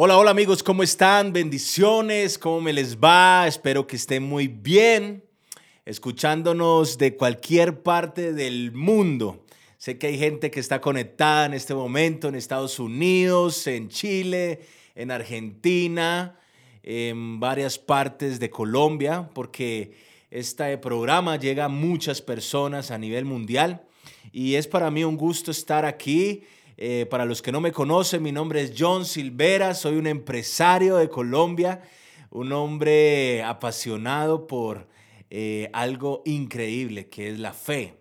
Hola, hola amigos, ¿cómo están? Bendiciones, ¿cómo me les va? Espero que estén muy bien, escuchándonos de cualquier parte del mundo. Sé que hay gente que está conectada en este momento en Estados Unidos, en Chile, en Argentina, en varias partes de Colombia, porque este programa llega a muchas personas a nivel mundial y es para mí un gusto estar aquí eh, para los que no me conocen, mi nombre es John Silvera, soy un empresario de Colombia, un hombre apasionado por eh, algo increíble que es la fe.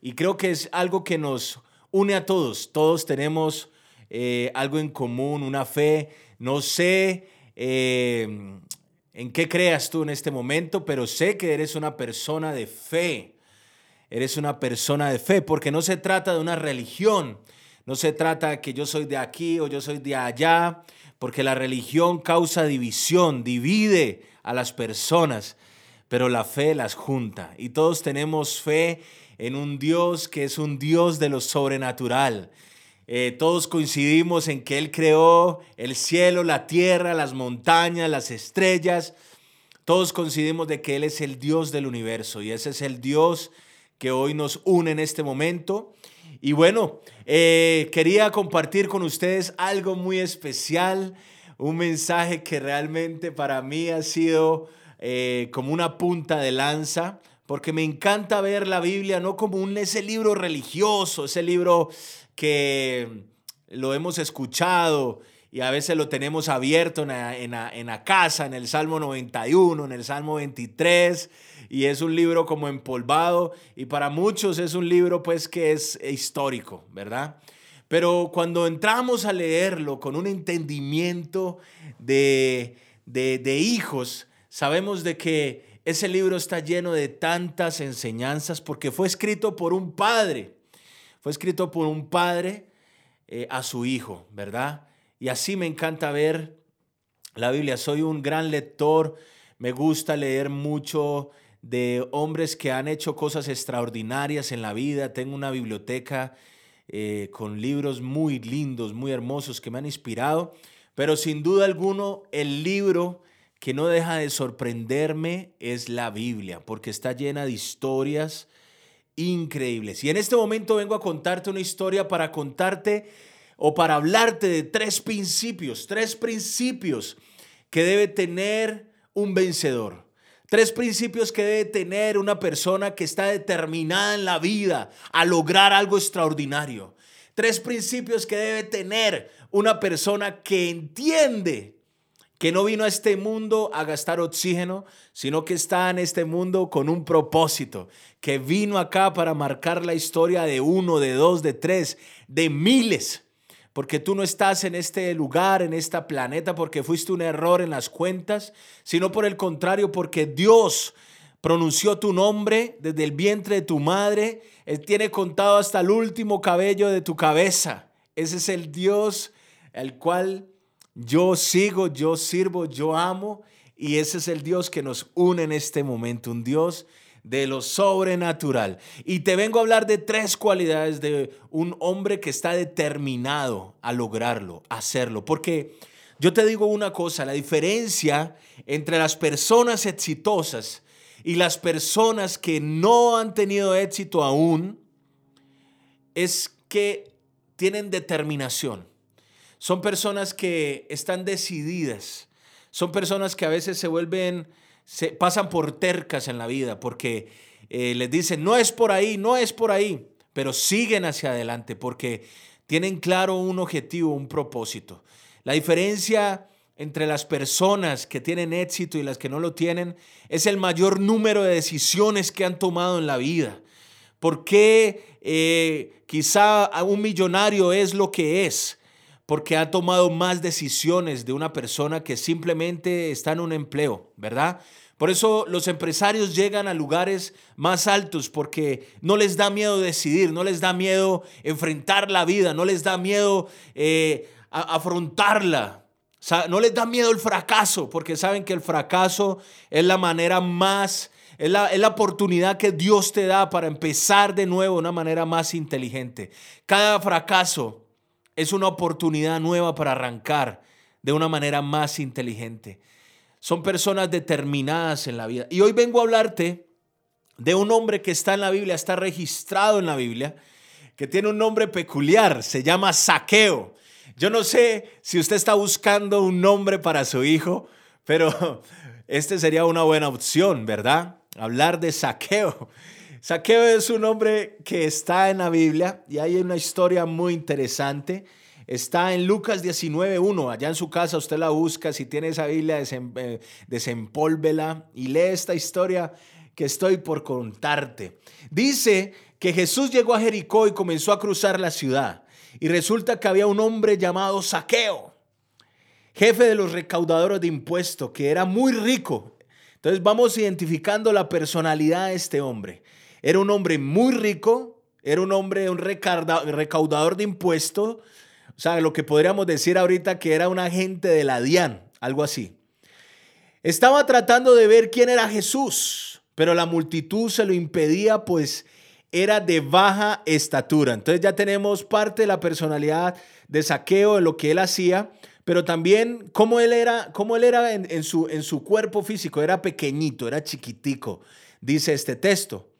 Y creo que es algo que nos une a todos. Todos tenemos eh, algo en común, una fe. No sé en qué creas tú en este momento, pero sé que eres una persona de fe. Eres una persona de fe, porque no se trata de una religión, no se trata que yo soy de aquí o yo soy de allá, porque la religión causa división, divide a las personas, pero la fe las junta. Y todos tenemos fe en un Dios que es un Dios de lo sobrenatural. Eh, todos coincidimos en que Él creó el cielo, la tierra, las montañas, las estrellas. Todos coincidimos de que Él es el Dios del universo y ese es el Dios que hoy nos une en este momento. Y bueno, eh, quería compartir con ustedes algo muy especial, un mensaje que realmente para mí ha sido eh, como una punta de lanza, porque me encanta ver la Biblia no como un, ese libro religioso, ese libro que lo hemos escuchado y a veces lo tenemos abierto en la, casa, en el Salmo 91, en el Salmo 23 y es un libro como empolvado y para muchos es un libro pues que es histórico, ¿verdad? Pero cuando entramos a leerlo con un entendimiento de, de, hijos, sabemos de que ese libro está lleno de tantas enseñanzas porque fue escrito por un padre, fue escrito por un padre eh, a su hijo, ¿verdad? Y así me encanta ver la Biblia. Soy un gran lector, me gusta leer mucho de hombres que han hecho cosas extraordinarias en la vida. Tengo una biblioteca eh, con libros muy lindos, muy hermosos que me han inspirado. Pero sin duda alguno, el libro que no deja de sorprenderme es la Biblia, porque está llena de historias increíbles. Y en este momento vengo a contarte una historia para contarte o para hablarte de tres principios, tres principios que debe tener un vencedor. Tres principios que debe tener una persona que está determinada en la vida a lograr algo extraordinario. Tres principios que debe tener una persona que entiende que no vino a este mundo a gastar oxígeno, sino que está en este mundo con un propósito, que vino acá para marcar la historia de uno, de dos, de tres, de miles porque tú no estás en este lugar, en este planeta, porque fuiste un error en las cuentas, sino por el contrario, porque Dios pronunció tu nombre desde el vientre de tu madre. Él tiene contado hasta el último cabello de tu cabeza. Ese es el Dios al cual yo sigo, yo sirvo, yo amo. Y ese es el Dios que nos une en este momento, un Dios de lo sobrenatural. Y te vengo a hablar de tres cualidades de un hombre que está determinado a lograrlo, a hacerlo. Porque yo te digo una cosa, la diferencia entre las personas exitosas y las personas que no han tenido éxito aún es que tienen determinación. Son personas que están decididas. Son personas que a veces se vuelven se pasan por tercas en la vida porque eh, les dicen, no es por ahí, no es por ahí, pero siguen hacia adelante porque tienen claro un objetivo, un propósito. La diferencia entre las personas que tienen éxito y las que no lo tienen es el mayor número de decisiones que han tomado en la vida. ¿Por qué eh, quizá un millonario es lo que es? Porque ha tomado más decisiones de una persona que simplemente está en un empleo, ¿verdad? Por eso los empresarios llegan a lugares más altos porque no les da miedo decidir, no les da miedo enfrentar la vida, no les da miedo eh, afrontarla, no les da miedo el fracaso porque saben que el fracaso es la manera más, es la, es la oportunidad que Dios te da para empezar de nuevo de una manera más inteligente. Cada fracaso es una oportunidad nueva para arrancar de una manera más inteligente. Son personas determinadas en la vida. Y hoy vengo a hablarte de un hombre que está en la Biblia, está registrado en la Biblia, que tiene un nombre peculiar, se llama Saqueo. Yo no sé si usted está buscando un nombre para su hijo, pero este sería una buena opción, ¿verdad? Hablar de Saqueo. Saqueo es un hombre que está en la Biblia y hay una historia muy interesante. Está en Lucas 19.1, allá en su casa usted la busca, si tiene esa Biblia, eh, desempólvela y lee esta historia que estoy por contarte. Dice que Jesús llegó a Jericó y comenzó a cruzar la ciudad. Y resulta que había un hombre llamado Saqueo, jefe de los recaudadores de impuestos, que era muy rico. Entonces vamos identificando la personalidad de este hombre. Era un hombre muy rico, era un hombre, un recaudador de impuestos, o sea, lo que podríamos decir ahorita que era un agente de la DIAN, algo así. Estaba tratando de ver quién era Jesús, pero la multitud se lo impedía, pues era de baja estatura. Entonces ya tenemos parte de la personalidad de saqueo, de lo que él hacía, pero también cómo él era, cómo él era en, en su cuerpo físico. Era pequeñito, era chiquitico, dice este texto.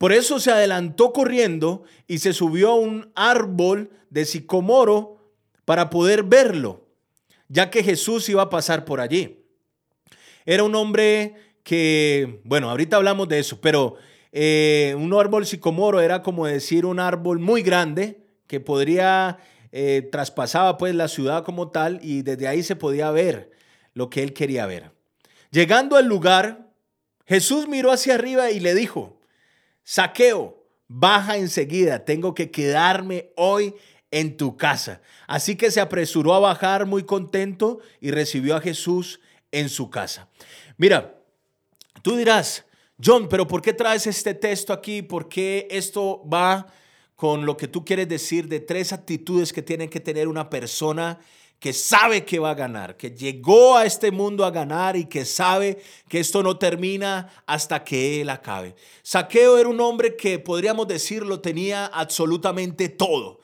Por eso se adelantó corriendo y se subió a un árbol de sicomoro para poder verlo, ya que Jesús iba a pasar por allí. Era un hombre que, bueno, ahorita hablamos de eso, pero eh, un árbol sicomoro era como decir un árbol muy grande que podría, eh, traspasaba pues la ciudad como tal y desde ahí se podía ver lo que él quería ver. Llegando al lugar, Jesús miró hacia arriba y le dijo, Saqueo, baja enseguida, tengo que quedarme hoy en tu casa. Así que se apresuró a bajar muy contento y recibió a Jesús en su casa. Mira, tú dirás, John, pero ¿por qué traes este texto aquí? ¿Por qué esto va con lo que tú quieres decir de tres actitudes que tiene que tener una persona que sabe que va a ganar, que llegó a este mundo a ganar y que sabe que esto no termina hasta que él acabe. Saqueo era un hombre que podríamos decirlo tenía absolutamente todo.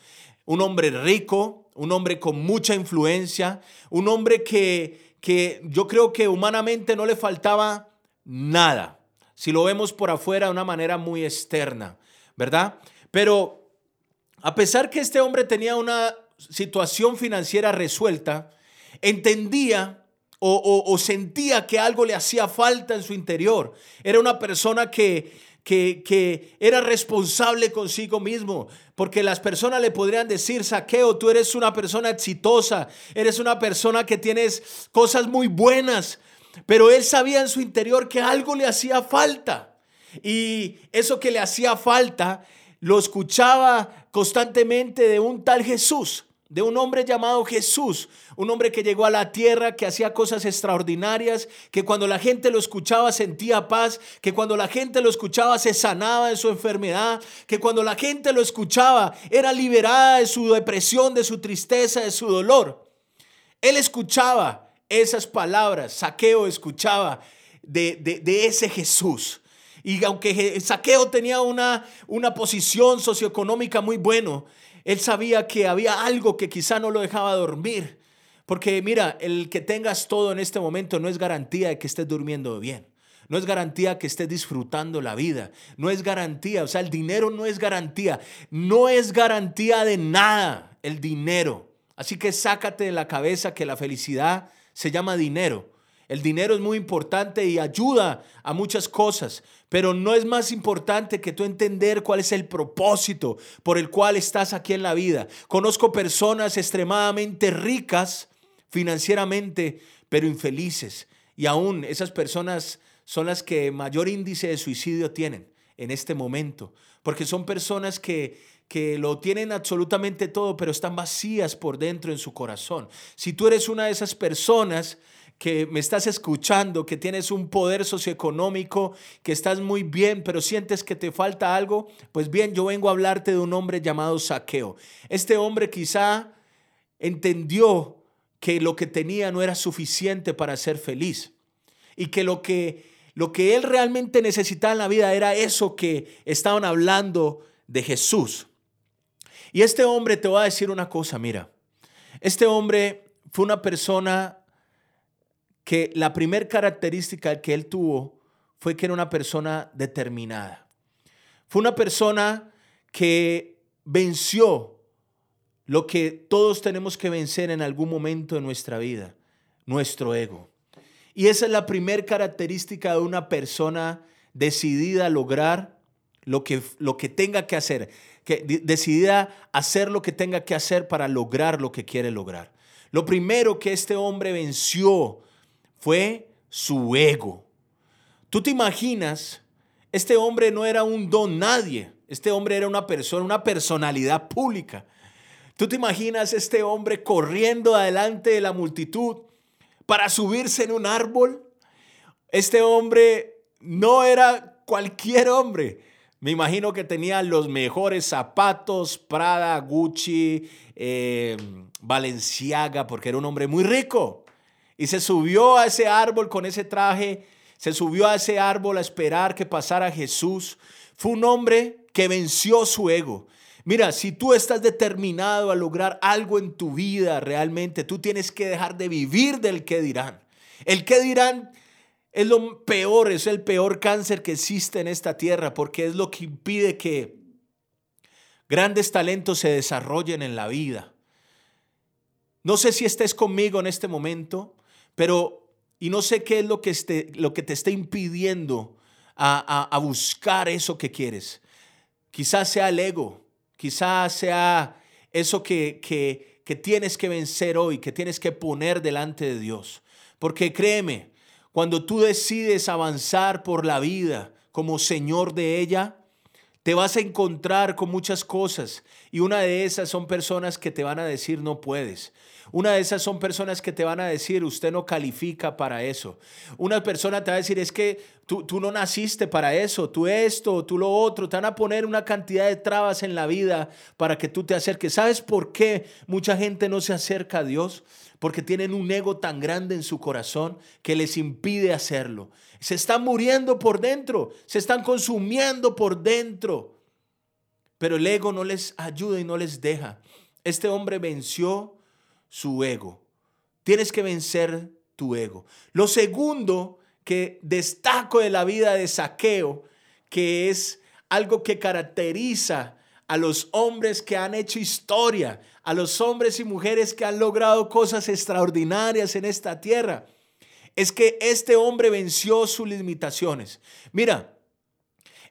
Un hombre rico, un hombre con mucha influencia, un hombre que, que yo creo que humanamente no le faltaba nada si lo vemos por afuera de una manera muy externa, ¿verdad? Pero a pesar que este hombre tenía una situación financiera resuelta, entendía o, sentía que algo le hacía falta en su interior. Era una persona que, que, que, era responsable consigo mismo, porque las personas le podrían decir, saqueo, tú eres una persona exitosa, eres una persona que tienes cosas muy buenas, pero él sabía en su interior que algo le hacía falta. Y eso que le hacía falta lo escuchaba constantemente de un tal Jesús, de un hombre llamado Jesús, un hombre que llegó a la tierra, que hacía cosas extraordinarias, que cuando la gente lo escuchaba sentía paz, que cuando la gente lo escuchaba se sanaba de su enfermedad, que cuando la gente lo escuchaba era liberada de su depresión, de su tristeza, de su dolor. Él escuchaba esas palabras Saqueo escuchaba de, ese Jesús. Y aunque Saqueo tenía una, una posición socioeconómica muy bueno, él sabía que había algo que quizá no lo dejaba dormir. Porque mira, el que tengas todo en este momento no es garantía de que estés durmiendo bien. No es garantía que estés disfrutando la vida. No es garantía. O sea, el dinero no es garantía. No es garantía de nada el dinero. Así que sácate de la cabeza que la felicidad se llama dinero. El dinero es muy importante y ayuda a muchas cosas, pero no es más importante que tú entender cuál es el propósito por el cual estás aquí en la vida. Conozco personas extremadamente ricas financieramente, pero infelices. Y aún esas personas son las que mayor índice de suicidio tienen en este momento, porque son personas que que lo tienen absolutamente todo, pero están vacías por dentro en su corazón. Si tú eres una de esas personas que me estás escuchando, que tienes un poder socioeconómico, que estás muy bien, pero sientes que te falta algo, pues bien, yo vengo a hablarte de un hombre llamado Saqueo. Este hombre quizá entendió que lo que tenía no era suficiente para ser feliz y que lo que lo que él realmente necesitaba en la vida era eso que estaban hablando de Jesús. Y este hombre te va a decir una cosa, mira, este hombre fue una persona que la primera característica que él tuvo fue que era una persona determinada. Fue una persona que venció lo que todos tenemos que vencer en algún momento de nuestra vida, nuestro ego. Y esa es la primera característica de una persona decidida a lograr lo que, lo que tenga que hacer, decidida a hacer lo que tenga que hacer para lograr lo que quiere lograr. Lo primero que este hombre venció fue su ego. Tú te imaginas, este hombre no era un don nadie, este hombre era una persona, una personalidad pública. Tú te imaginas este hombre corriendo adelante de la multitud para subirse en un árbol. Este hombre no era cualquier hombre. Me imagino que tenía los mejores zapatos, Prada, Gucci, eh, Balenciaga, porque era un hombre muy rico. Y se subió a ese árbol con ese traje, se subió a ese árbol a esperar que pasara Jesús. Fue un hombre que venció su ego. Mira, si tú estás determinado a lograr algo en tu vida realmente, tú tienes que dejar de vivir del que dirán. El que dirán es lo peor, es el peor cáncer que existe en esta tierra porque es lo que impide que grandes talentos se desarrollen en la vida. No sé si estés conmigo en este momento, pero, y no sé qué es lo que, que te está impidiendo a, buscar eso que quieres. Quizás sea el ego, Quizás sea eso que, que tienes que vencer hoy, que tienes que poner delante de Dios. Porque créeme, cuando tú decides avanzar por la vida como Señor de ella, te vas a encontrar con muchas cosas y una de esas son personas que te van a decir no puedes. Una de esas son personas que te van a decir, usted no califica para eso. Una persona te va a decir, es que tú, tú no naciste para eso, tú esto, tú lo otro. Te van a poner una cantidad de trabas en la vida para que tú te acerques. ¿Sabes por qué mucha gente no se acerca a Dios? Porque tienen un ego tan grande en su corazón que les impide hacerlo. Se están muriendo por dentro, se están consumiendo por dentro. Pero el ego no les ayuda y no les deja. Este hombre venció su ego. Tienes que vencer tu ego. Lo segundo que destaco de la vida de Saqueo, que es algo que caracteriza a los hombres que han hecho historia, a los hombres y mujeres que han logrado cosas extraordinarias en esta tierra, es que este hombre venció sus limitaciones. Mira,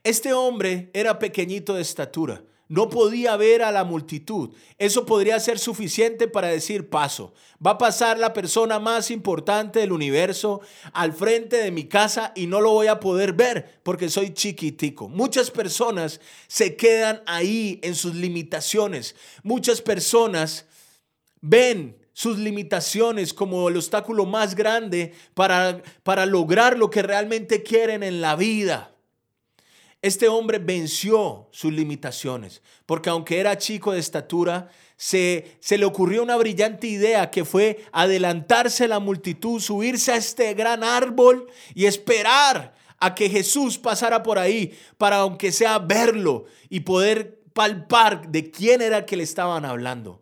este hombre era pequeñito de estatura, no podía ver a la multitud. Eso podría ser suficiente para decir paso. Va a pasar la persona más importante del universo al frente de mi casa y no lo voy a poder ver porque soy chiquitico. Muchas personas se quedan ahí en sus limitaciones. Muchas personas ven sus limitaciones como el obstáculo más grande para, para lograr lo que realmente quieren en la vida. Este hombre venció sus limitaciones, porque aunque era chico de estatura, se, se, le ocurrió una brillante idea que fue adelantarse a la multitud, subirse a este gran árbol y esperar a que Jesús pasara por ahí para aunque sea verlo y poder palpar de quién era que le estaban hablando.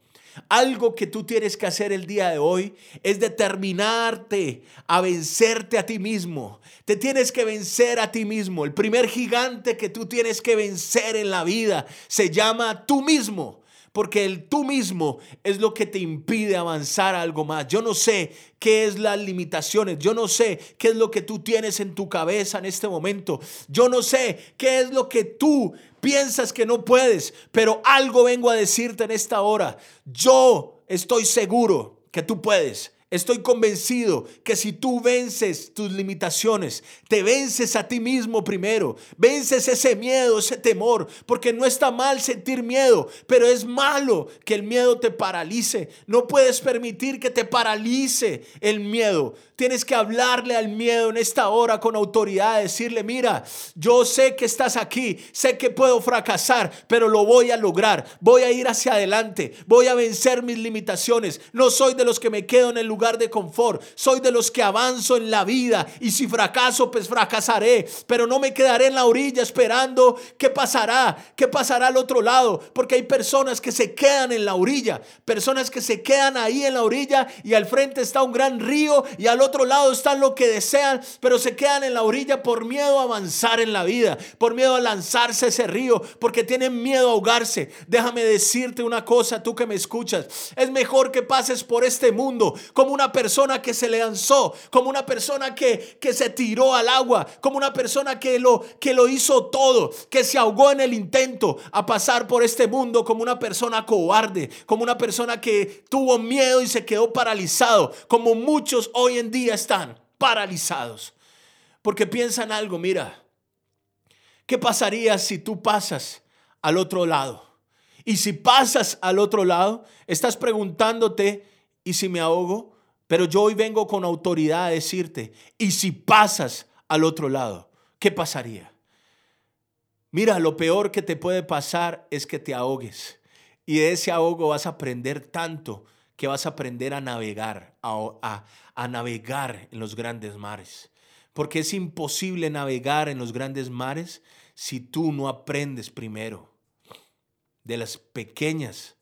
Algo que tú tienes que hacer el día de hoy es determinarte a vencerte a ti mismo. Te tienes que vencer a ti mismo. El primer gigante que tú tienes que vencer en la vida se llama tú mismo porque el tú mismo es lo que te impide avanzar a algo más. Yo no sé qué es las limitaciones, yo no sé qué es lo que tú tienes en tu cabeza en este momento, yo no sé qué es lo que tú piensas que no puedes, pero algo vengo a decirte en esta hora. Yo estoy seguro que tú puedes. Estoy convencido que si tú vences tus limitaciones, te vences a ti mismo primero, vences ese miedo, ese temor, porque no está mal sentir miedo, pero es malo que el miedo te paralice. No puedes permitir que te paralice el miedo. Tienes que hablarle al miedo en esta hora con autoridad, decirle, mira, yo sé que estás aquí, sé que puedo fracasar, pero lo voy a lograr, voy a ir hacia adelante, voy a vencer mis limitaciones. No soy de los que me quedo en el lugar de confort. Soy de los que avanzo en la vida y si fracaso, pues fracasaré. Pero no me quedaré en la orilla esperando qué pasará, qué pasará al otro lado. Porque hay personas que se quedan en la orilla, personas que se quedan ahí en la orilla y al frente está un gran río y al otro lado están lo que desean, pero se quedan en la orilla por miedo a avanzar en la vida, por miedo a lanzarse ese río, porque tienen miedo a ahogarse. Déjame decirte una cosa, tú que me escuchas, es mejor que pases por este mundo como una persona que se lanzó, como una persona que, que se tiró al agua, como una persona que lo, que lo hizo todo, que se ahogó en el intento a pasar por este mundo como una persona cobarde, como una persona que tuvo miedo y se quedó paralizado, como muchos hoy en están paralizados. Porque piensan algo, mira, ¿qué pasaría si tú pasas al otro lado? Y si pasas al otro lado, estás preguntándote, ¿y si me ahogo? Pero yo hoy vengo con autoridad a decirte, ¿y si pasas al otro lado? ¿Qué pasaría? Mira, lo peor que te puede pasar es que te ahogues. Y de ese ahogo vas a aprender tanto que vas a aprender a navegar, a, a navegar en los grandes mares. Porque es imposible navegar en los grandes mares si tú no aprendes primero de las pequeñas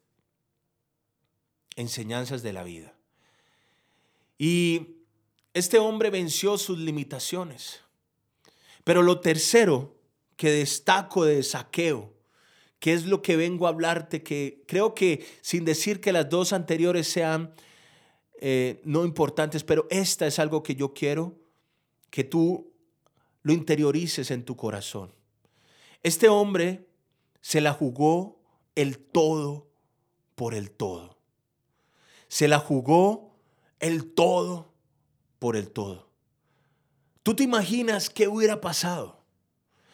enseñanzas de la vida. Y este hombre venció sus limitaciones. Pero lo tercero que destaco de saqueo, que es lo que vengo a hablarte, que creo que sin decir que las dos anteriores sean eh, no importantes, pero esta es algo que yo quiero que tú lo interiorices en tu corazón. Este hombre se la jugó el todo por el todo. Se la jugó el todo por el todo. ¿Tú te imaginas qué hubiera pasado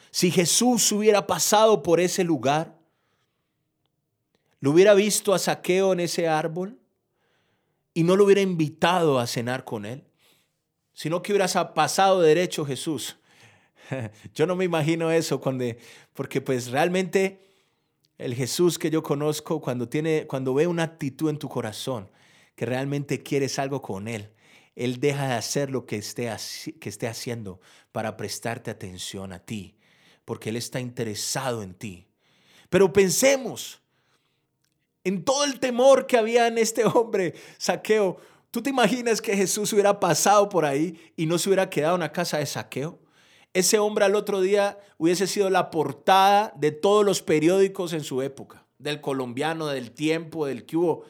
si Jesús hubiera pasado por ese lugar? ¿Lo hubiera visto a Saqueo en ese árbol? y no lo hubiera invitado a cenar con él, sino que hubieras pasado derecho Jesús. Yo no me imagino eso cuando, porque pues realmente el Jesús que yo conozco cuando tiene, cuando ve una actitud en tu corazón que realmente quieres algo con él, él deja de hacer lo que esté, que esté haciendo para prestarte atención a ti, porque él está interesado en ti. Pero pensemos, en todo el temor que había en este hombre, saqueo. ¿Tú te imaginas que Jesús hubiera pasado por ahí y no se hubiera quedado en la casa de saqueo? Ese hombre al otro día hubiese sido la portada de todos los periódicos en su época, del colombiano, del tiempo, del que hubo.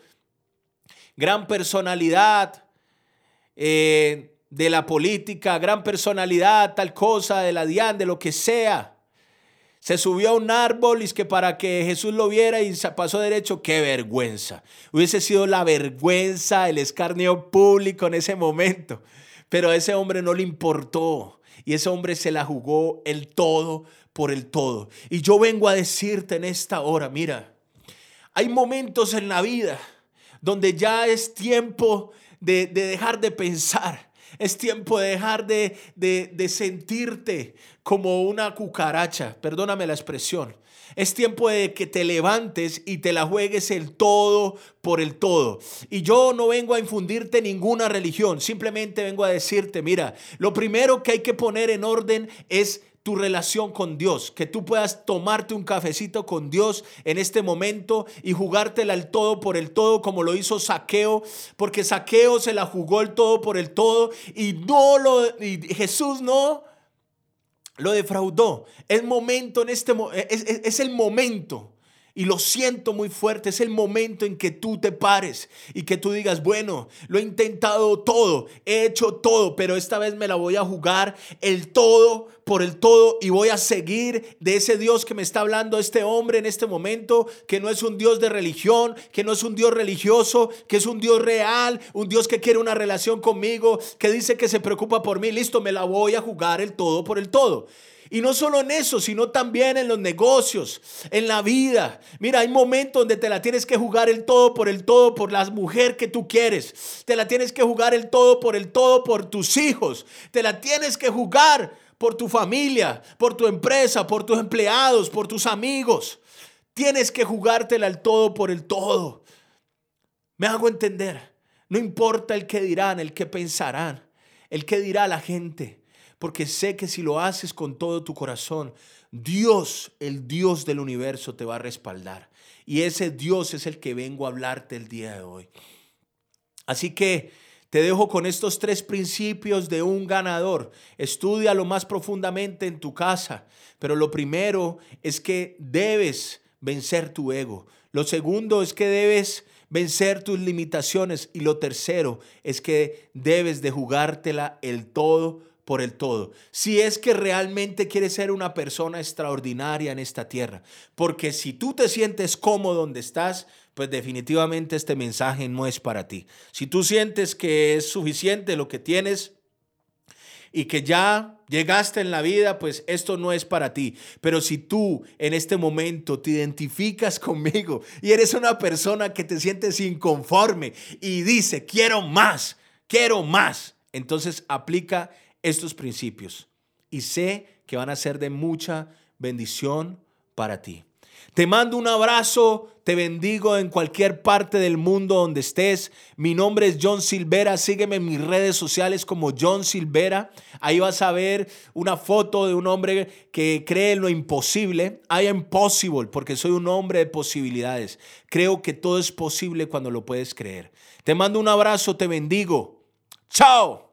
Gran personalidad eh, de la política, gran personalidad, tal cosa, de la DIAN, de lo que sea. Se subió a un árbol y es que para que Jesús lo viera y pasó derecho, qué vergüenza. Hubiese sido la vergüenza, el escarnio público en ese momento. Pero a ese hombre no le importó y ese hombre se la jugó el todo por el todo. Y yo vengo a decirte en esta hora, mira, hay momentos en la vida donde ya es tiempo de dejar de pensar es tiempo de dejar de, de, sentirte como una cucaracha, perdóname la expresión. Es tiempo de que te levantes y te la juegues el todo por el todo. Y yo no vengo a infundirte ninguna religión, simplemente vengo a decirte, mira, lo primero que hay que poner en orden es tu relación con Dios, que tú puedas tomarte un cafecito con Dios en este momento y jugártela el todo por el todo como lo hizo Saqueo, porque Saqueo se la jugó el todo por el todo y no lo y Jesús no lo defraudó. Es momento en este es, es el momento y lo siento muy fuerte, es el momento en que tú te pares y que tú digas, bueno, lo he intentado todo, he hecho todo, pero esta vez me la voy a jugar el todo por el todo y voy a seguir de ese Dios que me está hablando este hombre en este momento, que no es un Dios de religión, que no es un Dios religioso, que es un Dios real, un Dios que quiere una relación conmigo, que dice que se preocupa por mí, listo, me la voy a jugar el todo por el todo. Y no solo en eso, sino también en los negocios, en la vida. Mira, hay momentos donde te la tienes que jugar el todo por el todo por la mujer que tú quieres. Te la tienes que jugar el todo por el todo por tus hijos. Te la tienes que jugar por tu familia, por tu empresa, por tus empleados, por tus amigos. Tienes que jugártela el todo por el todo. Me hago entender. No importa el que dirán, el que pensarán, el que dirá la gente, porque sé que si lo haces con todo tu corazón, Dios, el Dios del universo, te va a respaldar. Y ese Dios es el que vengo a hablarte el día de hoy. Así que te dejo con estos tres principios de un ganador. Estudia lo más profundamente en tu casa. Pero lo primero es que debes vencer tu ego. Lo segundo es que debes vencer tus limitaciones. Y lo tercero es que debes de jugártela el todo por el todo. Si es que realmente quieres ser una persona extraordinaria en esta tierra. Porque si tú te sientes cómodo donde estás, pues definitivamente este mensaje no es para ti. Si tú sientes que es suficiente lo que tienes, y que ya llegaste en la vida, pues esto no es para ti. Pero si tú en este momento te identificas conmigo y eres una persona que te sientes inconforme y dice, quiero más, quiero más, entonces aplica estos principios y sé que van a ser de mucha bendición para ti. Te mando un abrazo, te bendigo en cualquier parte del mundo donde estés. Mi nombre es John Silvera, sígueme en mis redes sociales como John Silvera. Ahí vas a ver una foto de un hombre que cree en lo imposible. I am possible porque soy un hombre de posibilidades. Creo que todo es posible cuando lo puedes creer. Te mando un abrazo, te bendigo. Chao.